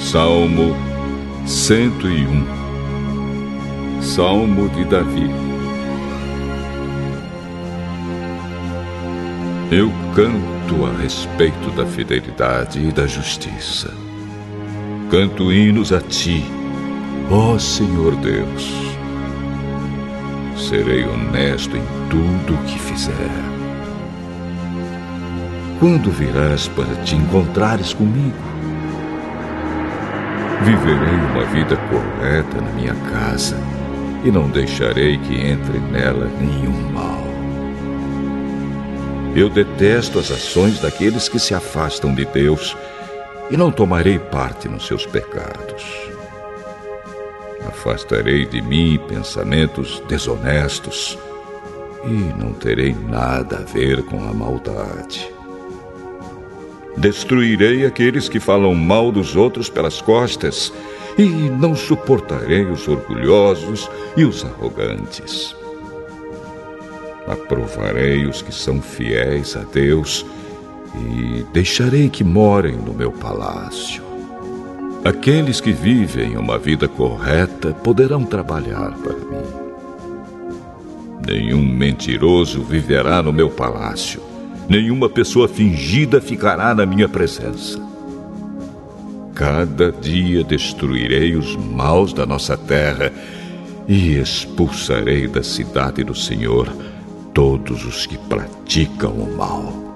Salmo 101 Salmo de Davi Eu canto a respeito da fidelidade e da justiça. Canto hinos a ti, ó Senhor Deus. Serei honesto em tudo o que fizer. Quando virás para te encontrares comigo? Viverei uma vida correta na minha casa e não deixarei que entre nela nenhum mal. Eu detesto as ações daqueles que se afastam de Deus e não tomarei parte nos seus pecados. Afastarei de mim pensamentos desonestos e não terei nada a ver com a maldade. Destruirei aqueles que falam mal dos outros pelas costas, e não suportarei os orgulhosos e os arrogantes. Aprovarei os que são fiéis a Deus e deixarei que morem no meu palácio. Aqueles que vivem uma vida correta poderão trabalhar para mim. Nenhum mentiroso viverá no meu palácio nenhuma pessoa fingida ficará na minha presença. Cada dia destruirei os maus da nossa terra e expulsarei da cidade do Senhor todos os que praticam o mal.